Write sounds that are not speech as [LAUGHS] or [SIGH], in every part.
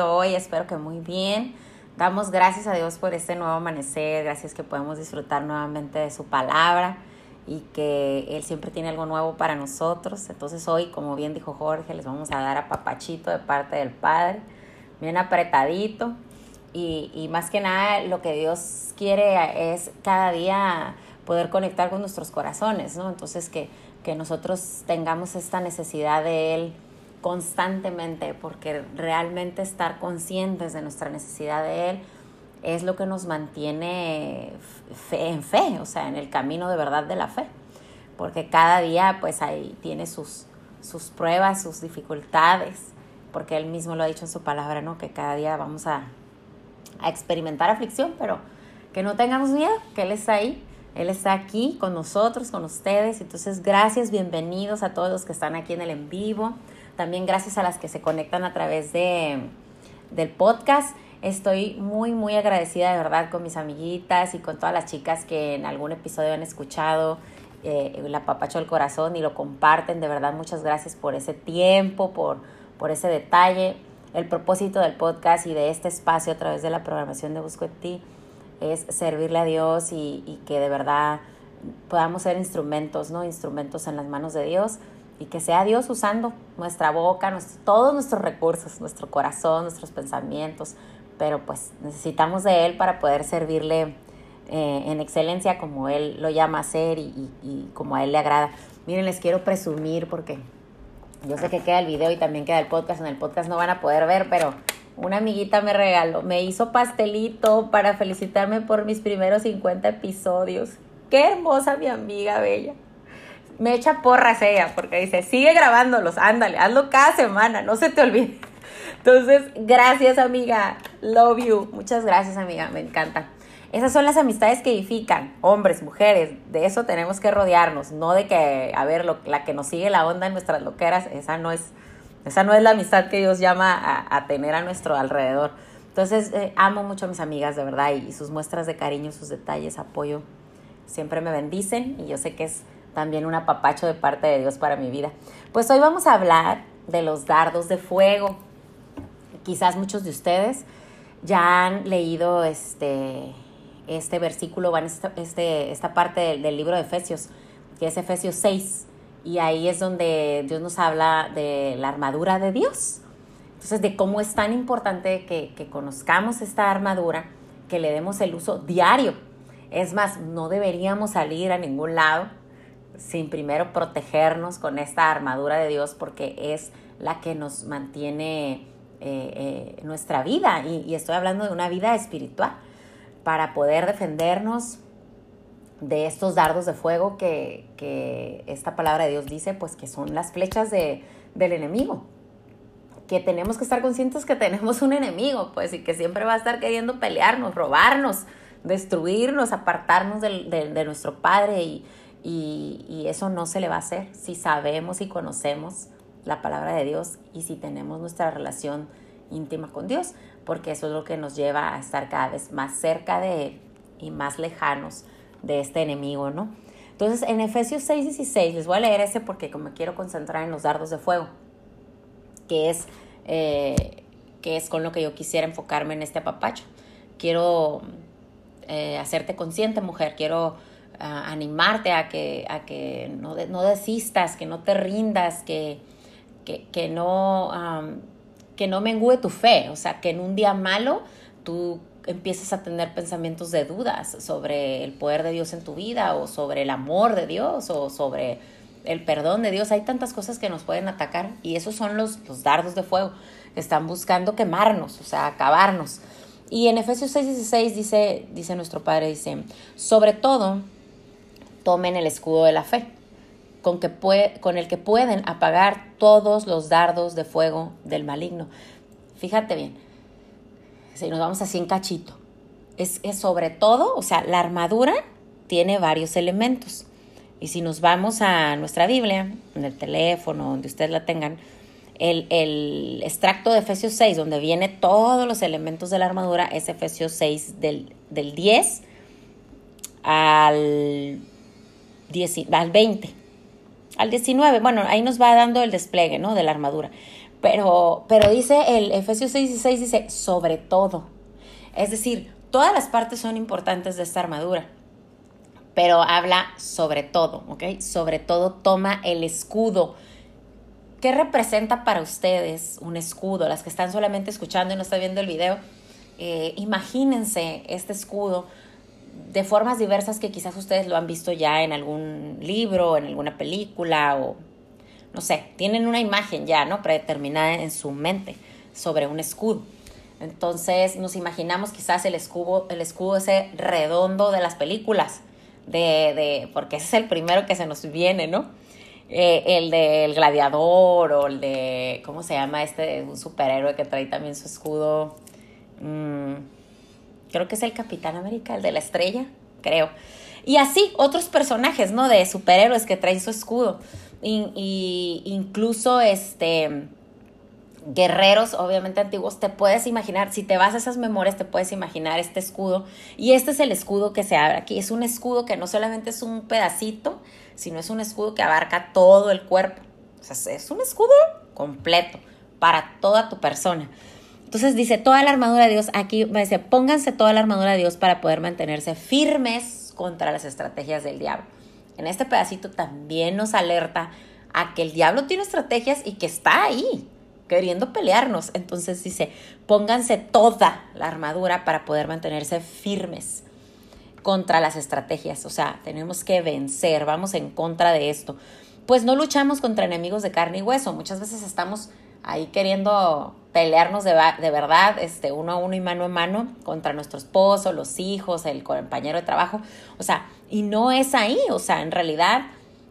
hoy? Espero que muy bien. Damos gracias a Dios por este nuevo amanecer, gracias que podemos disfrutar nuevamente de su palabra y que Él siempre tiene algo nuevo para nosotros. Entonces hoy, como bien dijo Jorge, les vamos a dar a papachito de parte del Padre, bien apretadito. Y, y más que nada lo que Dios quiere es cada día poder conectar con nuestros corazones, ¿no? Entonces que, que nosotros tengamos esta necesidad de Él constantemente, porque realmente estar conscientes de nuestra necesidad de Él es lo que nos mantiene fe, en fe, o sea, en el camino de verdad de la fe, porque cada día pues ahí tiene sus, sus pruebas, sus dificultades, porque Él mismo lo ha dicho en su palabra, ¿no? Que cada día vamos a, a experimentar aflicción, pero que no tengamos miedo, que Él está ahí, Él está aquí con nosotros, con ustedes, entonces gracias, bienvenidos a todos los que están aquí en el en vivo, también gracias a las que se conectan a través de, del podcast. Estoy muy, muy agradecida de verdad con mis amiguitas y con todas las chicas que en algún episodio han escuchado eh, la papacho del corazón y lo comparten. De verdad, muchas gracias por ese tiempo, por, por ese detalle. El propósito del podcast y de este espacio a través de la programación de Busco en Ti es servirle a Dios y, y que de verdad podamos ser instrumentos, ¿no? Instrumentos en las manos de Dios y que sea Dios usando nuestra boca, todos nuestros recursos, nuestro corazón, nuestros pensamientos, pero pues necesitamos de Él para poder servirle eh, en excelencia como Él lo llama a hacer y, y, como a Él le agrada. Miren, les quiero presumir porque yo sé que queda el video y también queda el podcast, en el podcast no van a poder ver, pero una amiguita me regaló, me hizo pastelito para felicitarme por mis primeros 50 episodios. Qué hermosa mi amiga bella me echa porras ella, porque dice, sigue grabándolos, ándale, hazlo cada semana, no se te olvide. Entonces, gracias amiga, love you, muchas gracias amiga, me encanta. Esas son las amistades que edifican, hombres, mujeres, de eso tenemos que rodearnos, no de que, a ver, lo, la que nos sigue la onda en nuestras loqueras, esa no es, esa no es la amistad que Dios llama a, tener a nuestro alrededor. Entonces, eh, amo mucho a mis amigas, de verdad, y, y sus muestras de cariño, sus detalles, apoyo, siempre me bendicen y yo sé que es también un apapacho de parte de Dios para mi vida. Pues hoy vamos a hablar de los dardos de fuego. Quizás muchos de ustedes ya han leído este, este versículo, esta, este, esta parte del, libro de Efesios, que es Efesios 6, y ahí es donde Dios nos habla de la armadura de Dios. Entonces, de cómo es tan importante que conozcamos esta armadura, que le demos el uso diario. Es más, no deberíamos salir a ningún lado sin primero protegernos con esta armadura de Dios porque es la que nos mantiene eh, eh, nuestra vida. Y, estoy hablando de una vida espiritual para poder defendernos de estos dardos de fuego que, que, esta palabra de Dios dice pues que son las flechas de, del enemigo. Que tenemos que estar conscientes que tenemos un enemigo pues y que siempre va a estar queriendo pelearnos, robarnos, destruirnos, apartarnos de, de, de nuestro Padre y, y, y, eso no se le va a hacer si sabemos y conocemos la palabra de Dios y si tenemos nuestra relación íntima con Dios, porque eso es lo que nos lleva a estar cada vez más cerca de Él y más lejanos de este enemigo, ¿no? Entonces, en Efesios 6, 16, les voy a leer ese porque como quiero concentrar en los dardos de fuego, que es, eh, que es con lo que yo quisiera enfocarme en este apapacho. Quiero eh, hacerte consciente, mujer, quiero a animarte a que, a que no, no, desistas, que no te rindas, que, que, que no, que no mengue tu fe, o sea, que en un día malo tú empieces a tener pensamientos de dudas sobre el poder de Dios en tu vida o sobre el amor de Dios o sobre el perdón de Dios. Hay tantas cosas que nos pueden atacar y esos son los, los dardos de fuego que están buscando quemarnos, o sea, acabarnos. Y en Efesios 6:16 dice, dice nuestro Padre, dice, sobre todo, tomen el escudo de la fe, con, que puede, con el que pueden apagar todos los dardos de fuego del maligno. Fíjate bien, si nos vamos así en cachito, es, es sobre todo, o sea, la armadura tiene varios elementos. Y si nos vamos a nuestra Biblia, en el teléfono, donde ustedes la tengan, el, el, extracto de Efesios 6, donde viene todos los elementos de la armadura, es Efesios 6 del, del 10 al al 20, al 19, bueno, ahí nos va dando el despliegue, ¿no? De la armadura. Pero, pero dice el Efesios 6:16, dice, sobre todo. Es decir, todas las partes son importantes de esta armadura, pero habla sobre todo, ¿ok? Sobre todo toma el escudo. ¿Qué representa para ustedes un escudo? Las que están solamente escuchando y no están viendo el video, eh, imagínense este escudo de formas diversas que quizás ustedes lo han visto ya en algún libro, en alguna película o no sé, tienen una imagen ya, ¿no? Predeterminada en su mente sobre un escudo. Entonces nos imaginamos quizás el escudo, el escudo ese redondo de las películas, de, de, porque ese es el primero que se nos viene, ¿no? Eh, el del gladiador o el de, ¿cómo se llama este? Un superhéroe que trae también su escudo. Mm, creo que es el Capitán América, el de la estrella, creo. Y así otros personajes, ¿no? De superhéroes que traen su escudo. Y, incluso este guerreros, obviamente antiguos, te puedes imaginar, si te vas a esas memorias, te puedes imaginar este escudo. Y este es el escudo que se abre aquí. Es un escudo que no solamente es un pedacito, sino es un escudo que abarca todo el cuerpo. O sea, es un escudo completo para toda tu persona. Entonces dice, toda la armadura de Dios, aquí dice, pónganse toda la armadura de Dios para poder mantenerse firmes contra las estrategias del diablo. En este pedacito también nos alerta a que el diablo tiene estrategias y que está ahí, queriendo pelearnos. Entonces dice, pónganse toda la armadura para poder mantenerse firmes contra las estrategias. O sea, tenemos que vencer, vamos en contra de esto. Pues no luchamos contra enemigos de carne y hueso. Muchas veces estamos ahí queriendo pelearnos de, de, verdad, este, uno a uno y mano a mano contra nuestro esposo, los hijos, el compañero de trabajo. O sea, y no es ahí, o sea, en realidad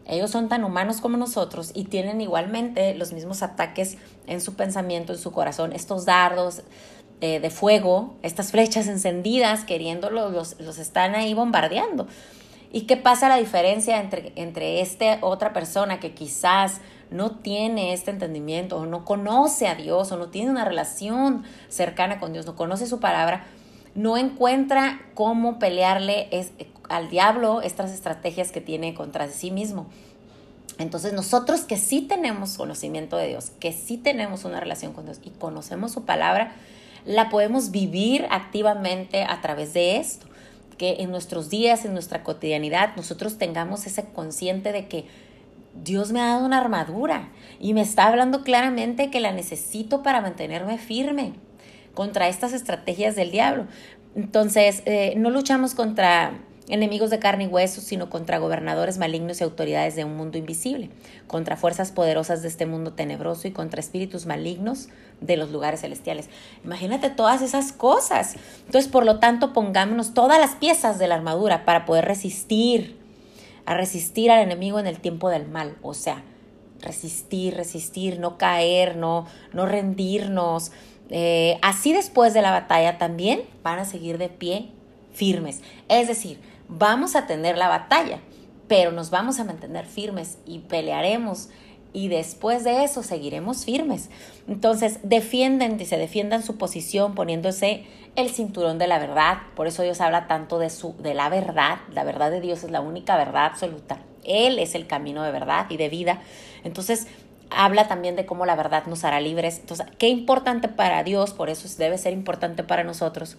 ellos son tan humanos como nosotros y tienen igualmente los mismos ataques en su pensamiento, en su corazón, estos dardos eh, de fuego, estas flechas encendidas, queriéndolos, los, están ahí bombardeando. ¿Y qué pasa la diferencia entre, entre esta otra persona que quizás no tiene este entendimiento o no conoce a Dios o no tiene una relación cercana con Dios, no conoce su palabra, no encuentra cómo pelearle al diablo estas estrategias que tiene contra sí mismo. Entonces nosotros que sí tenemos conocimiento de Dios, que sí tenemos una relación con Dios y conocemos su palabra, la podemos vivir activamente a través de esto. Que en nuestros días, en nuestra cotidianidad, nosotros tengamos ese consciente de que Dios me ha dado una armadura y me está hablando claramente que la necesito para mantenerme firme contra estas estrategias del diablo. Entonces, eh, no luchamos contra enemigos de carne y hueso, sino contra gobernadores malignos y autoridades de un mundo invisible, contra fuerzas poderosas de este mundo tenebroso y contra espíritus malignos de los lugares celestiales. Imagínate todas esas cosas. Entonces, por lo tanto, pongámonos todas las piezas de la armadura para poder resistir a resistir al enemigo en el tiempo del mal, o sea, resistir, resistir, no caer, no, no rendirnos. Eh, así después de la batalla también van a seguir de pie firmes. Es decir, vamos a tener la batalla, pero nos vamos a mantener firmes y pelearemos y después de eso seguiremos firmes. Entonces, defienden, dice, defiendan su posición poniéndose el cinturón de la verdad. Por eso Dios habla tanto de, su, de la verdad. La verdad de Dios es la única verdad absoluta. Él es el camino de verdad y de vida. Entonces, habla también de cómo la verdad nos hará libres. Entonces, qué importante para Dios, por eso debe ser importante para nosotros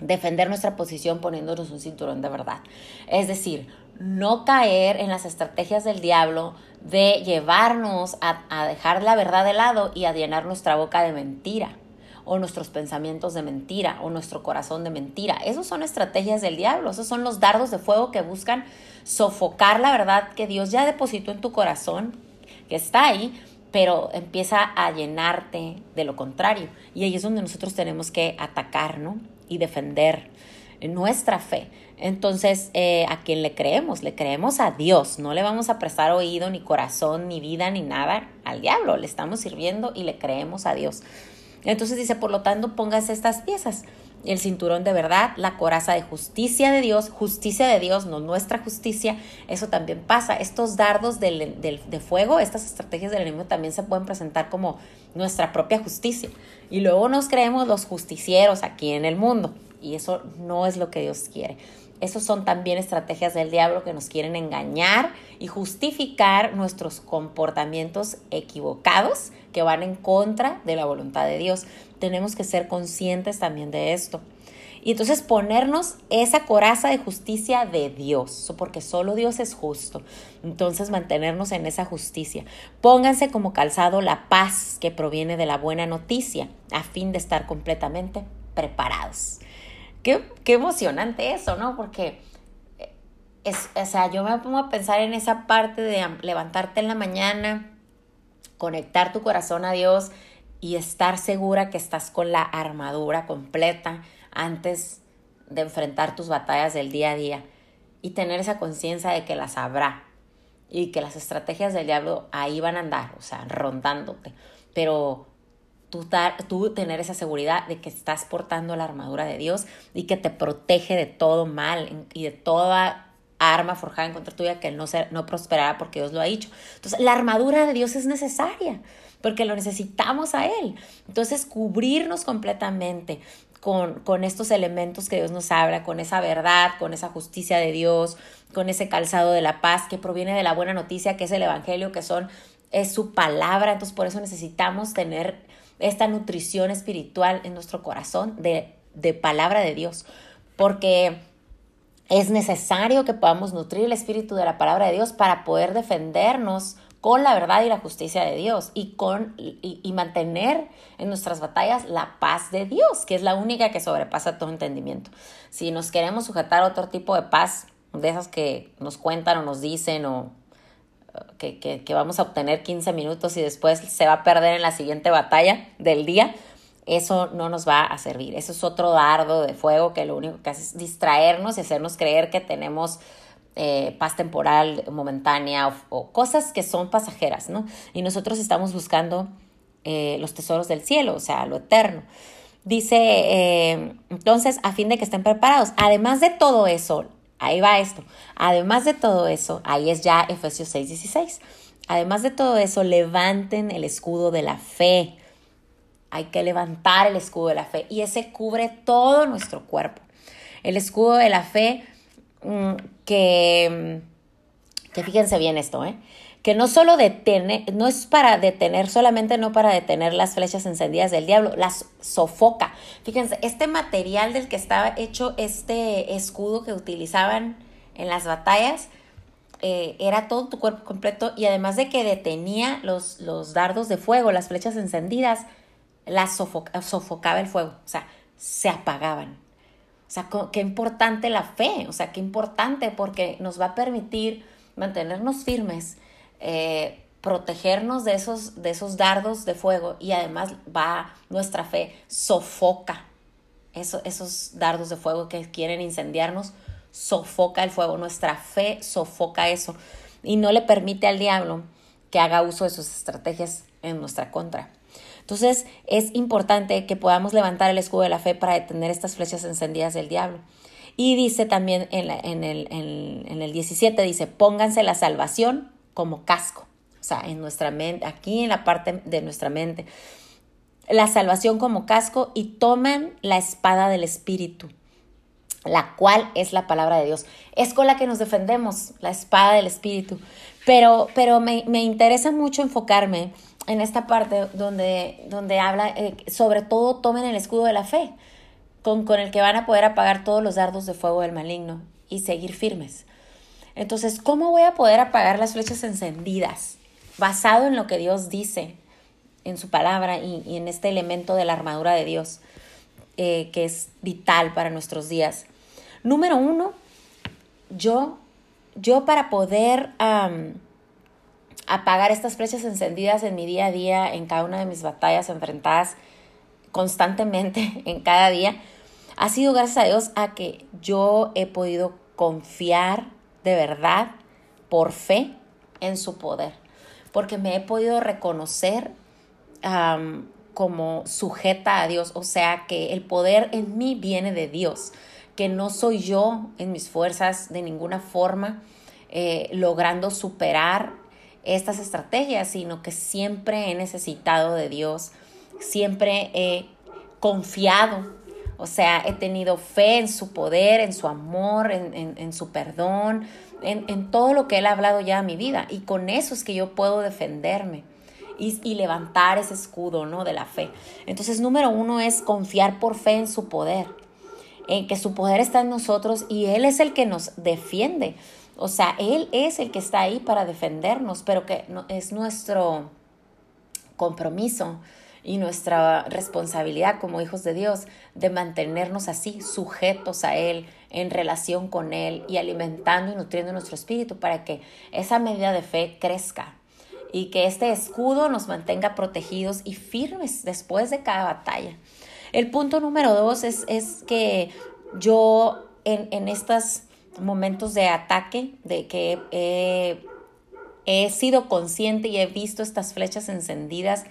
defender nuestra posición poniéndonos un cinturón de verdad. Es decir, no caer en las estrategias del diablo de llevarnos a, a dejar la verdad de lado y a llenar nuestra boca de mentira o nuestros pensamientos de mentira o nuestro corazón de mentira. Esos son estrategias del diablo, esos son los dardos de fuego que buscan sofocar la verdad que Dios ya depositó en tu corazón, que está ahí, pero empieza a llenarte de lo contrario. Y ahí es donde nosotros tenemos que atacar, ¿no? Y defender nuestra fe. Entonces, eh, ¿a quién le creemos? Le creemos a Dios. No le vamos a prestar oído, ni corazón, ni vida, ni nada al diablo. Le estamos sirviendo y le creemos a Dios. Entonces dice, por lo tanto, póngase estas piezas. El cinturón de verdad, la coraza de justicia de Dios, justicia de Dios, no nuestra justicia, eso también pasa. Estos dardos de fuego, estas estrategias del enemigo también se pueden presentar como nuestra propia justicia. Y luego nos creemos los justicieros aquí en el mundo. Y eso no es lo que Dios quiere. Esos son también estrategias del diablo que nos quieren engañar y justificar nuestros comportamientos equivocados que van en contra de la voluntad de Dios. Tenemos que ser conscientes también de esto. Y entonces ponernos esa coraza de justicia de Dios, porque solo Dios es justo. Entonces mantenernos en esa justicia. Pónganse como calzado la paz que proviene de la buena noticia, a fin de estar completamente preparados. Qué, qué emocionante eso, ¿no? Porque, eh, es, o sea, yo me pongo a pensar en esa parte de levantarte en la mañana, conectar tu corazón a Dios y estar segura que estás con la armadura completa antes de enfrentar tus batallas del día a día y tener esa conciencia de que las habrá y que las estrategias del diablo ahí van a andar, o sea, rondándote, pero tú, tener esa seguridad de que estás portando la armadura de Dios y que te protege de todo mal y de toda arma forjada en contra tuya que no, no prosperará porque Dios lo ha dicho. Entonces, la armadura de Dios es necesaria porque lo necesitamos a Él. Entonces, cubrirnos completamente, con, estos elementos que Dios nos habla, con esa verdad, con esa justicia de Dios, con ese calzado de la paz que proviene de la buena noticia, que es el Evangelio, que son, es su palabra. Entonces por eso necesitamos tener esta nutrición espiritual en nuestro corazón de, de palabra de Dios, porque es necesario que podamos nutrir el espíritu de la palabra de Dios para poder defendernos con la verdad y la justicia de Dios y, con, y, mantener en nuestras batallas la paz de Dios, que es la única que sobrepasa todo entendimiento. Si nos queremos sujetar a otro tipo de paz, de esas que nos cuentan o nos dicen o que, que, que vamos a obtener 15 minutos y después se va a perder en la siguiente batalla del día, eso no nos va a servir. Eso es otro dardo de fuego que lo único que hace es distraernos y hacernos creer que tenemos eh, paz temporal, momentánea o, cosas que son pasajeras, ¿no? Y nosotros estamos buscando eh, los tesoros del cielo, o sea, lo eterno. Dice, eh, entonces, a fin de que estén preparados. Además de todo eso, ahí va esto, además de todo eso, ahí es ya Efesios 6, 16. Además de todo eso, levanten el escudo de la fe. Hay que levantar el escudo de la fe y ese cubre todo nuestro cuerpo. El escudo de la fe Mm, que, que fíjense bien esto, ¿eh? Que no solo detiene, no es para detener, solamente no para detener las flechas encendidas del diablo, las sofoca. Fíjense, este material del que estaba hecho este escudo que utilizaban en las batallas, eh, era todo tu cuerpo completo y además de que detenía los, los dardos de fuego, las flechas encendidas, las sofocaba el fuego, o sea, se apagaban. O sea, qué importante la fe, o sea, qué importante porque nos va a permitir mantenernos firmes, eh, protegernos de esos, de esos dardos de fuego y además va nuestra fe, sofoca esos dardos de fuego que quieren incendiarnos, sofoca el fuego, nuestra fe sofoca eso y no le permite al diablo que haga uso de sus estrategias en nuestra contra. Entonces es importante que podamos levantar el escudo de la fe para detener estas flechas encendidas del diablo. Y dice también en, en, el, en, el 17, dice, pónganse la salvación como casco. O sea, en nuestra mente, aquí en la parte de nuestra mente. La salvación como casco y toman la espada del Espíritu, la cual es la palabra de Dios. Es con la que nos defendemos, la espada del Espíritu. Pero, pero me, me interesa mucho enfocarme en esta parte donde, donde habla, eh, sobre todo tomen el escudo de la fe, con, con el que van a poder apagar todos los dardos de fuego del maligno y seguir firmes. Entonces, ¿cómo voy a poder apagar las flechas encendidas? Basado en lo que Dios dice en su palabra y, en este elemento de la armadura de Dios, eh, que es vital para nuestros días. Número uno, yo, yo para poder apagar estas flechas encendidas en mi día a día, en cada una de mis batallas enfrentadas constantemente [LAUGHS] en cada día, ha sido gracias a Dios a que yo he podido confiar de verdad, por fe, en su poder, porque me he podido reconocer como sujeta a Dios, o sea que el poder en mí viene de Dios, que no soy yo en mis fuerzas de ninguna forma eh, logrando superar estas estrategias, sino que siempre he necesitado de Dios, siempre he confiado, O sea, he tenido fe en su poder, en su amor, en, su perdón, en, en, todo lo que Él ha hablado ya a mi vida. Y con eso es que yo puedo defenderme y, y, levantar ese escudo, ¿no? De la fe. Entonces, número uno es confiar por fe en su poder, en que su poder está en nosotros y Él es el que nos defiende. O sea, Él es el que está ahí para defendernos, pero que es nuestro compromiso y nuestra responsabilidad como hijos de Dios de mantenernos así, sujetos a Él, en relación con Él y alimentando y nutriendo nuestro espíritu para que esa medida de fe crezca y que este escudo nos mantenga protegidos y firmes después de cada batalla. El punto número dos es, es que yo en, en estos momentos de ataque, de que he, he sido consciente y he visto estas flechas encendidas,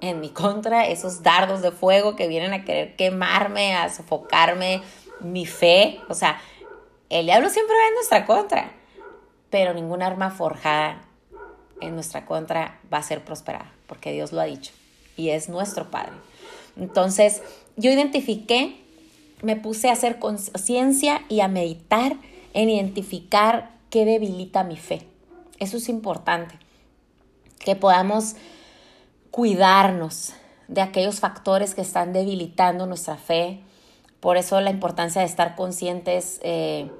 en mi contra, esos dardos de fuego que vienen a querer quemarme, a sofocarme mi fe. O sea, el diablo siempre va en nuestra contra, pero ningún arma forjada en nuestra contra va a ser prosperada, porque Dios lo ha dicho y es nuestro Padre. Entonces, yo identifiqué, me puse a hacer conciencia y a meditar en identificar qué debilita mi fe. Eso es importante, que podamos cuidarnos de aquellos factores que están debilitando nuestra fe. Por eso la importancia de estar conscientes eh,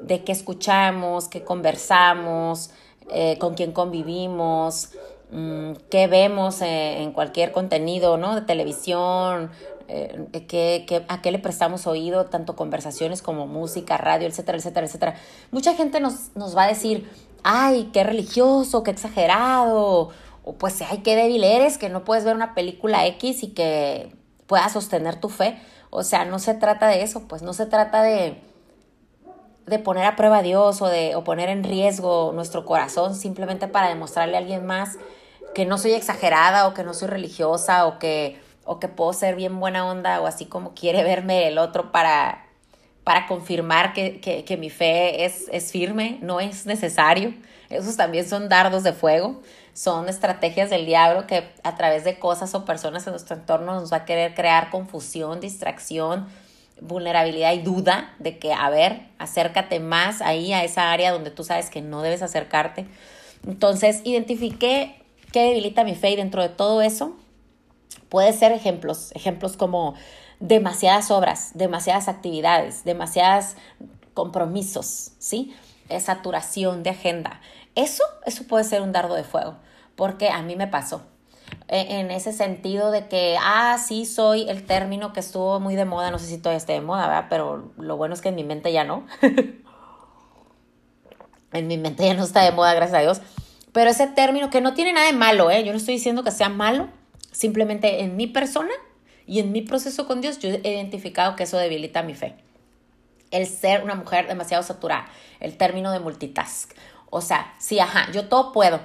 de qué escuchamos, qué conversamos, eh, con quién convivimos, mm, qué vemos eh, en cualquier contenido ¿no? de televisión, qué, a qué le prestamos oído, tanto conversaciones como música, radio, etcétera, etcétera, etcétera. Mucha gente nos, nos va a decir, ay, qué religioso, qué exagerado, o pues ay, qué débil eres, que no puedes ver una película X y que puedas sostener tu fe. O sea, no se trata de eso, pues no se trata de, de poner a prueba a Dios o de o poner en riesgo nuestro corazón simplemente para demostrarle a alguien más que no soy exagerada o que no soy religiosa o que, o que puedo ser bien buena onda o así como quiere verme el otro para, para confirmar que, que, que mi fe es, es firme, no es necesario. Esos también son dardos de fuego son estrategias del diablo que a través de cosas o personas en nuestro entorno nos va a querer crear confusión, distracción, vulnerabilidad y duda de que, a ver, acércate más ahí a esa área donde tú sabes que no debes acercarte. Entonces, identifiqué qué debilita mi fe y dentro de todo eso puede ser ejemplos, ejemplos como demasiadas obras, demasiadas actividades, demasiados compromisos, ¿sí? saturación de agenda. Eso, eso puede ser un dardo de fuego, porque a mí me pasó. E, en ese sentido de que, ah, sí, soy el término que estuvo muy de moda, no sé si todavía esté de moda, ¿verdad? Pero lo bueno es que en mi mente ya no. [LAUGHS] en mi mente ya no está de moda, gracias a Dios. Pero ese término que no tiene nada de malo, ¿eh? Yo no estoy diciendo que sea malo, simplemente en mi persona y en mi proceso con Dios yo he identificado que eso debilita mi fe. El ser una mujer demasiado saturada, el término de multitask o sea, sí, ajá, yo todo puedo.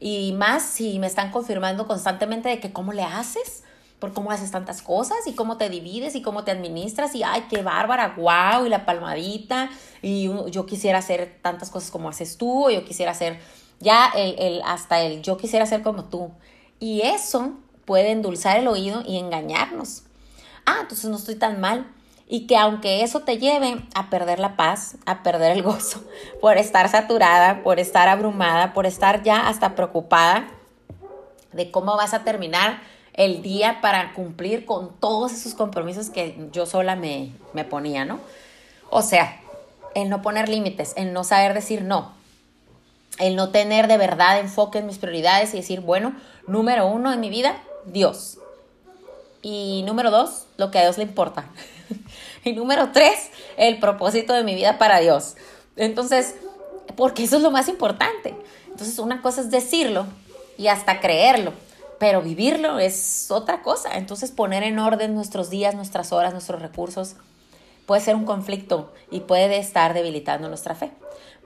Y más si me están confirmando constantemente de que cómo le haces, por cómo haces tantas cosas y cómo te divides y cómo te administras y ay, qué bárbara, wow, y la palmadita y yo quisiera hacer tantas cosas como haces tú o yo quisiera hacer ya el, el, hasta el yo quisiera ser como tú. Y eso puede endulzar el oído y engañarnos. Ah, entonces no estoy tan mal y que aunque eso te lleve a perder la paz, a perder el gozo, [LAUGHS] por estar saturada, por estar abrumada, por estar ya hasta preocupada de cómo vas a terminar el día para cumplir con todos esos compromisos que yo sola me, me ponía, ¿no? O sea, el no poner límites, el no saber decir no, el no tener de verdad enfoque en mis prioridades y decir, bueno, número uno en mi vida, Dios. Y número dos, lo que a Dios le importa. [LAUGHS] [LAUGHS] y número tres, el propósito de mi vida para Dios. Entonces, porque eso es lo más importante. Entonces, una cosa es decirlo y hasta creerlo, pero vivirlo es otra cosa. Entonces, poner en orden nuestros días, nuestras horas, nuestros recursos puede ser un conflicto y puede estar debilitando nuestra fe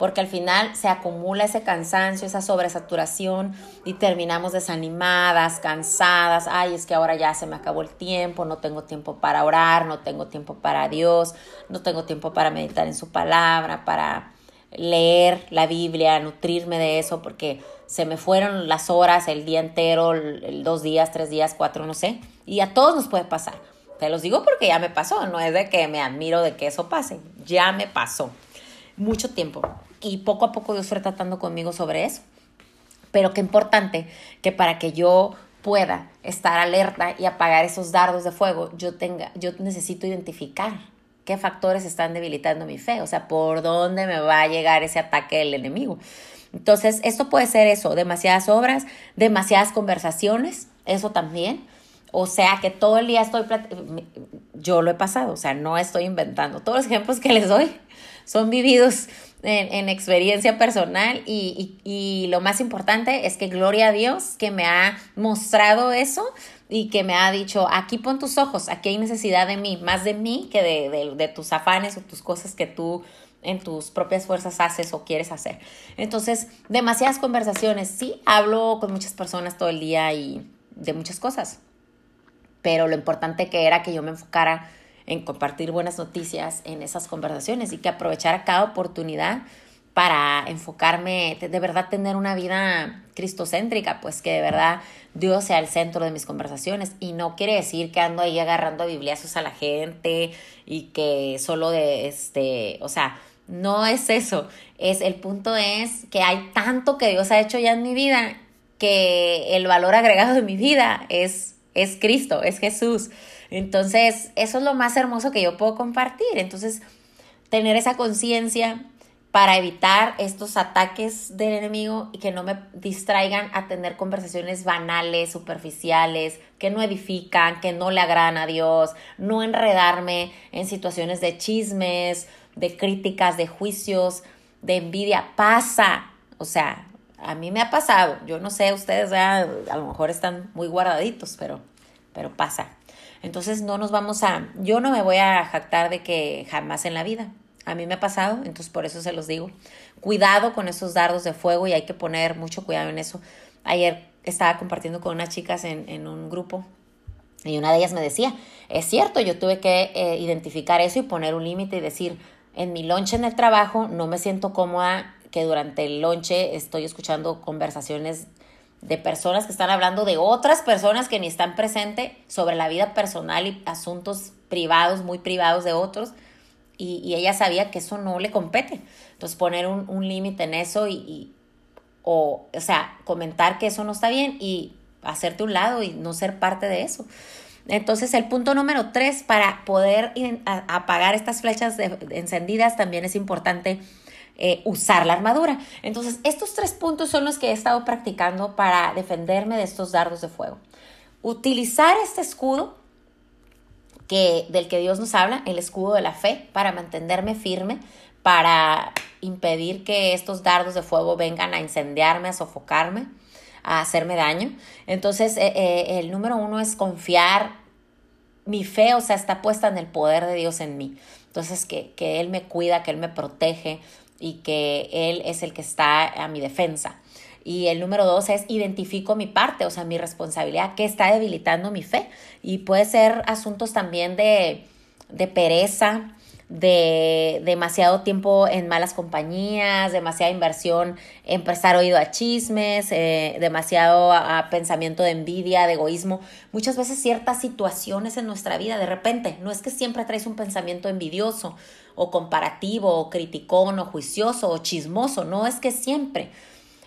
porque al final se acumula ese cansancio, esa sobresaturación y terminamos desanimadas, cansadas, ay, es que ahora ya se me acabó el tiempo, no tengo tiempo para orar, no tengo tiempo para Dios, no tengo tiempo para meditar en su palabra, para leer la Biblia, nutrirme de eso, porque se me fueron las horas, el día entero, dos días, tres días, cuatro, no sé, y a todos nos puede pasar. te los digo porque ya me pasó, no es de que me admiro de que eso pase, ya me pasó. Mucho tiempo y poco a poco Dios fue tratando conmigo sobre eso. Pero qué importante que para que yo pueda estar alerta y apagar esos dardos de fuego, yo tenga, yo necesito identificar qué factores están debilitando mi fe, o sea, por dónde me va a llegar ese ataque del enemigo. Entonces, esto puede ser eso, demasiadas obras, demasiadas conversaciones, eso también. O sea, que todo el día estoy, yo lo he pasado, o sea, no estoy inventando. Todos los ejemplos que les doy son vividos en, experiencia personal y, y, lo más importante es que gloria a Dios que me ha mostrado eso y que me ha dicho, aquí pon tus ojos, aquí hay necesidad de mí, más de mí que de, de, de tus afanes o tus cosas que tú en tus propias fuerzas haces o quieres hacer. Entonces, demasiadas conversaciones, sí, hablo con muchas personas todo el día y de muchas cosas, pero lo importante que era que yo me enfocara en compartir buenas noticias en esas conversaciones y que aprovechara cada oportunidad para enfocarme, de verdad tener una vida cristocéntrica, pues que de verdad Dios sea el centro de mis conversaciones y no quiere decir que ando ahí agarrando bibliazos a la gente y que solo de este, o sea, no es eso, es el punto es que hay tanto que Dios ha hecho ya en mi vida que el valor agregado de mi vida es es Cristo, es Jesús. Entonces, eso es lo más hermoso que yo puedo compartir. Entonces, tener esa conciencia para evitar estos ataques del enemigo y que no me distraigan a tener conversaciones banales, superficiales, que no edifican, que no le agradan a Dios, no enredarme en situaciones de chismes, de críticas, de juicios, de envidia. Pasa, o sea, a mí me ha pasado, yo no sé, ustedes a lo mejor están muy guardaditos, pero, pero pasa. Entonces no nos vamos a, yo no me voy a jactar de que jamás en la vida. A mí me ha pasado, entonces por eso se los digo. Cuidado con esos dardos de fuego y hay que poner mucho cuidado en eso. Ayer estaba compartiendo con unas chicas en, en un grupo y una de ellas me decía, es cierto, yo tuve que eh, identificar eso y poner un límite y decir, en mi lonche en el trabajo no me siento cómoda que durante el lonche estoy escuchando conversaciones de personas que están hablando de otras personas que ni están presentes sobre la vida personal y asuntos privados, muy privados de otros. Y, ella sabía que eso no le compete. Entonces poner un, límite en eso y, o, o sea, comentar que eso no está bien y hacerte un lado y no ser parte de eso. Entonces el punto número tres, para poder apagar estas flechas encendidas, también es importante eh, usar la armadura. Entonces, estos tres puntos son los que he estado practicando para defenderme de estos dardos de fuego. Utilizar este escudo que, del que Dios nos habla, el escudo de la fe, para mantenerme firme, para impedir que estos dardos de fuego vengan a incendiarme, a sofocarme, a hacerme daño. Entonces, eh, eh, el número uno es confiar. Mi fe, o sea, está puesta en el poder de Dios en mí. Entonces, que, que Él me cuida, que Él me protege, y que Él es el que está a mi defensa. Y el número dos es identifico mi parte, o sea, mi responsabilidad, que está debilitando mi fe. Y puede ser asuntos también de, de pereza, de demasiado tiempo en malas compañías, demasiada inversión en prestar oído a chismes, eh, demasiado pensamiento de envidia, de egoísmo. Muchas veces ciertas situaciones en nuestra vida, de repente, no es que siempre traes un pensamiento envidioso o comparativo o criticón o juicioso o chismoso, no es que siempre.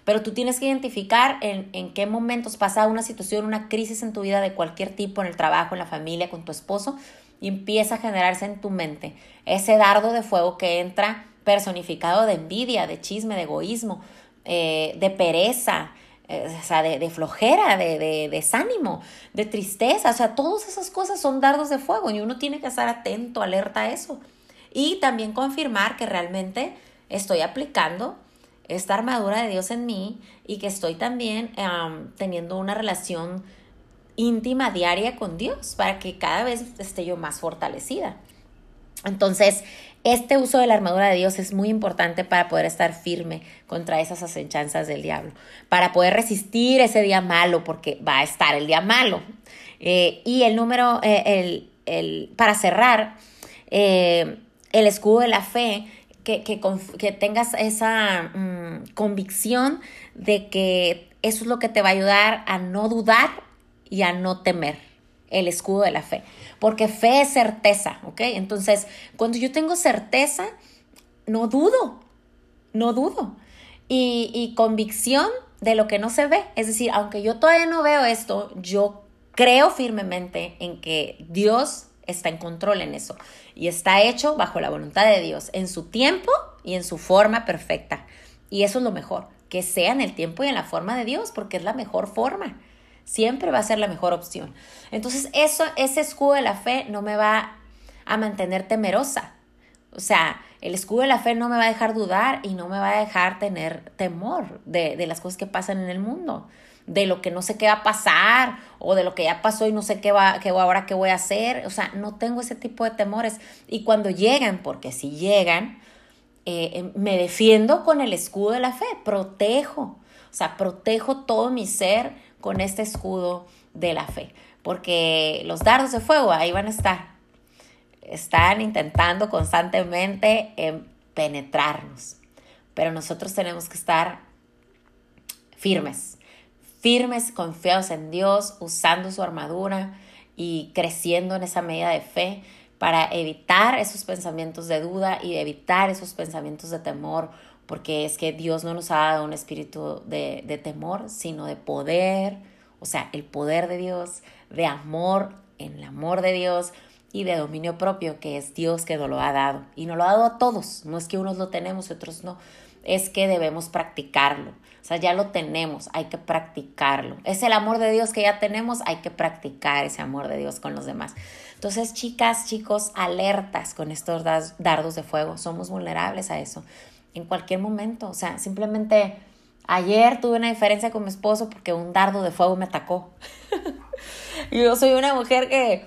Pero tú tienes que identificar en, en qué momentos pasa una situación, una crisis en tu vida de cualquier tipo, en el trabajo, en la familia, con tu esposo, y empieza a generarse en tu mente ese dardo de fuego que entra personificado de envidia, de chisme, de egoísmo, eh, de pereza, eh, o sea, de, flojera, de, de, desánimo, de tristeza, o sea, todas esas cosas son dardos de fuego y uno tiene que estar atento, alerta a eso. Y también confirmar que realmente estoy aplicando esta armadura de Dios en mí y que estoy también teniendo una relación íntima diaria con Dios para que cada vez esté yo más fortalecida. Entonces, este uso de la armadura de Dios es muy importante para poder estar firme contra esas acechanzas del diablo, para poder resistir ese día malo, porque va a estar el día malo. Eh, y el número, eh, el, el, para cerrar, eh, el escudo de la fe, que, que, que tengas esa mm, convicción de que eso es lo que te va a ayudar a no dudar y a no temer. el escudo de la fe, porque fe es certeza, ¿ok? Entonces, cuando yo tengo certeza, no dudo, no dudo. Y, y convicción de lo que no se ve, es decir, aunque yo todavía no veo esto, yo creo firmemente en que Dios está en control en eso y está hecho bajo la voluntad de Dios, en su tiempo y en su forma perfecta. Y eso es lo mejor, que sea en el tiempo y en la forma de Dios, porque es la mejor forma. Siempre va a ser la mejor opción. Entonces, eso, ese escudo de la fe no me va a mantener temerosa. O sea, el escudo de la fe no me va a dejar dudar y no me va a dejar tener temor de, de las cosas que pasan en el mundo de lo que no sé qué va a pasar o de lo que ya pasó y no sé qué va, qué ahora qué voy a hacer. O sea, no tengo ese tipo de temores. Y cuando llegan, porque si llegan, eh, em, me defiendo con el escudo de la fe, protejo. O sea, protejo todo mi ser con este escudo de la fe. Porque los dardos de fuego ahí van a estar. Están intentando constantemente penetrarnos. Pero nosotros tenemos que estar firmes, firmes, confiados en Dios, usando su armadura y creciendo en esa medida de fe para evitar esos pensamientos de duda y evitar esos pensamientos de temor, porque es que Dios no nos ha dado un espíritu de, de temor, sino de poder, o sea, el poder de Dios, de amor, en el amor de Dios y de dominio propio, que es Dios que nos lo ha dado. Y nos lo ha dado a todos, no es que unos lo tenemos y otros no, es que debemos practicarlo. O sea, ya lo tenemos, hay que practicarlo. Es el amor de Dios que ya tenemos, hay que practicar ese amor de Dios con los demás. Entonces, chicas, chicos, alertas con estos dardos de fuego. Somos vulnerables a eso en cualquier momento. O sea, simplemente ayer tuve una diferencia con mi esposo porque un dardo de fuego me atacó. [LAUGHS] Yo soy una mujer que,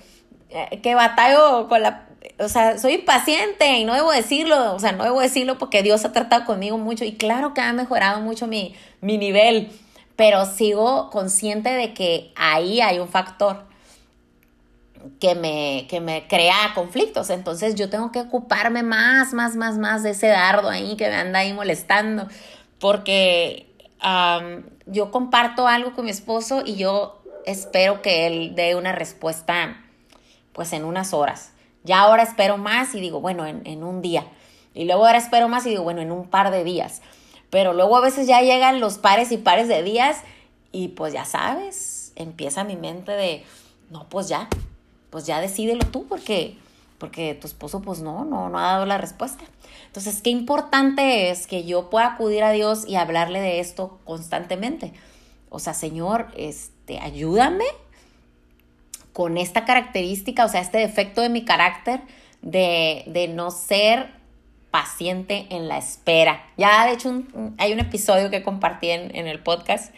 que batallo con la o sea, soy impaciente y no debo decirlo, o sea, no debo decirlo porque Dios ha tratado conmigo mucho y claro que ha mejorado mucho mi, mi nivel, pero sigo consciente de que ahí hay un factor que me, que me crea conflictos, entonces yo tengo que ocuparme más, más, más, más de ese dardo ahí que me anda ahí molestando, porque yo comparto algo con mi esposo y yo espero que él dé una respuesta pues en unas horas ya ahora espero más y digo, bueno, en, un día. Y luego ahora espero más y digo, bueno, en un par de días. Pero luego a veces ya llegan los pares y pares de días y pues ya sabes, empieza mi mente de, no, pues ya, pues ya decídelo tú porque, porque tu esposo pues no, no, no ha dado la respuesta. Entonces, qué importante es que yo pueda acudir a Dios y hablarle de esto constantemente. O sea, Señor, este, ayúdame con esta característica, o sea, este defecto de mi carácter de, no ser paciente en la espera. Ya, de hecho, hay un episodio que compartí en, el podcast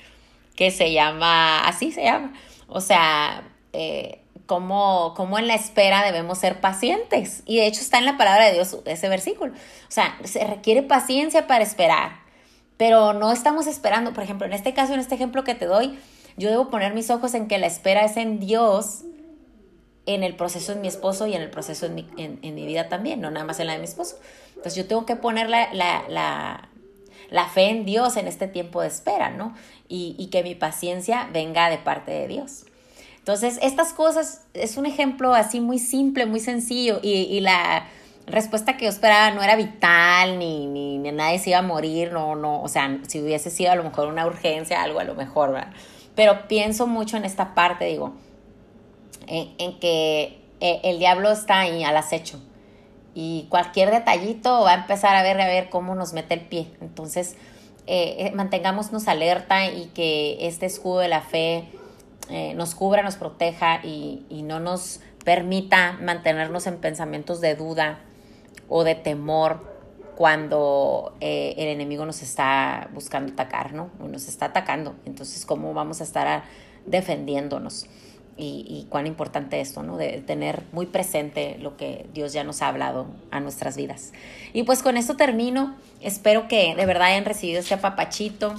que se llama, así se llama, o sea, eh, cómo, en la espera debemos ser pacientes. Y de hecho está en la palabra de Dios ese versículo. O sea, se requiere paciencia para esperar, pero no estamos esperando, por ejemplo, en este caso, en este ejemplo que te doy, yo debo poner mis ojos en que la espera es en Dios en el proceso de mi esposo y en el proceso en mi, en, mi vida también, no nada más en la de mi esposo. Entonces yo tengo que poner la, la, la, fe en Dios en este tiempo de espera, ¿no? Y, y, que mi paciencia venga de parte de Dios. Entonces, estas cosas es un ejemplo así muy simple, muy sencillo y, y la respuesta que yo esperaba no era vital, ni, ni, ni, nadie se iba a morir, no, no, o sea, si hubiese sido a lo mejor una urgencia, algo a lo mejor, ¿verdad? Pero pienso mucho en esta parte, digo, en, que eh, el diablo está ahí al acecho y cualquier detallito va a empezar a ver a ver cómo nos mete el pie. Entonces, eh, eh, mantengámonos alerta y que este escudo de la fe nos cubra, nos proteja y, no nos permita mantenernos en pensamientos de duda o de temor cuando el enemigo nos está buscando atacar, ¿no? O nos está atacando. Entonces, ¿cómo vamos a estar defendiéndonos? Y, cuán importante esto, ¿no? De tener muy presente lo que Dios ya nos ha hablado a nuestras vidas. Y pues con esto termino. Espero que de verdad hayan recibido este apapachito.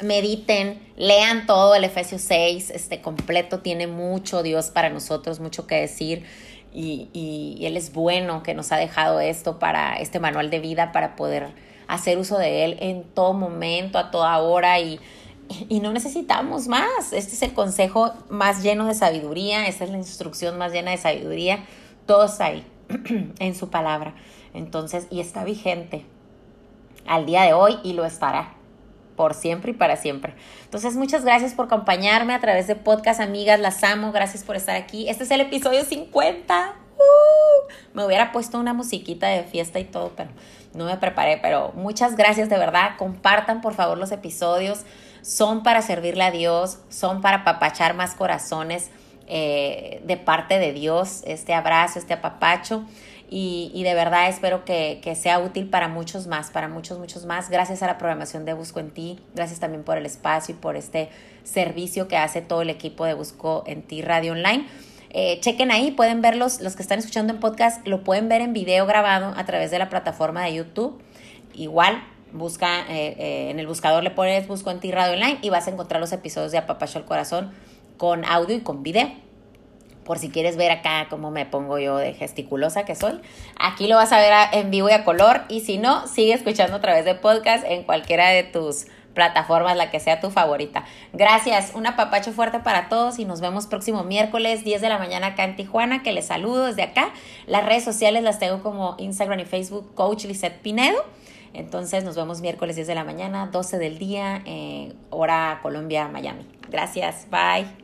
Mediten, lean todo el Efesios 6, este completo tiene mucho Dios para nosotros, mucho que decir. Y, y, Él es bueno que nos ha dejado esto para este manual de vida para poder hacer uso de Él en todo momento, a toda hora y y no necesitamos más. Este es el consejo más lleno de sabiduría, esta es la instrucción más llena de sabiduría. Todo está ahí, [CLEARS THROAT] en su palabra. Entonces, y está vigente al día de hoy y lo estará por siempre y para siempre. Entonces, muchas gracias por acompañarme a través de podcast, amigas, las amo, gracias por estar aquí. Este es el episodio 50. Uh, me hubiera puesto una musiquita de fiesta y todo, pero no me preparé, pero muchas gracias de verdad. Compartan por favor los episodios. Son para servirle a Dios, son para papachar más corazones eh, de parte de Dios, este abrazo, este apapacho. Y, de verdad espero que, sea útil para muchos más, para muchos, muchos más. Gracias a la programación de Busco en Ti, gracias también por el espacio y por este servicio que hace todo el equipo de Busco en Ti Radio Online. Eh, chequen ahí, pueden verlos, los que están escuchando en podcast, lo pueden ver en video grabado a través de la plataforma de YouTube. Igual, busca, eh, eh, en el buscador le pones Busco en ti Radio Online y vas a encontrar los episodios de Apapacho al Corazón con audio y con video. Por si quieres ver acá cómo me pongo yo de gesticulosa que soy. Aquí lo vas a ver en vivo y a color. Y si no, sigue escuchando a través de podcast en cualquiera de tus plataformas, la que sea tu favorita. Gracias, un apapacho fuerte para todos y nos vemos próximo miércoles 10 de la mañana acá en Tijuana, que les saludo desde acá. Las redes sociales las tengo como Instagram y Facebook, Coach Lisette Pinedo. Entonces nos vemos miércoles 10 de la mañana, 12 del día, hora Colombia, Miami. Gracias, bye.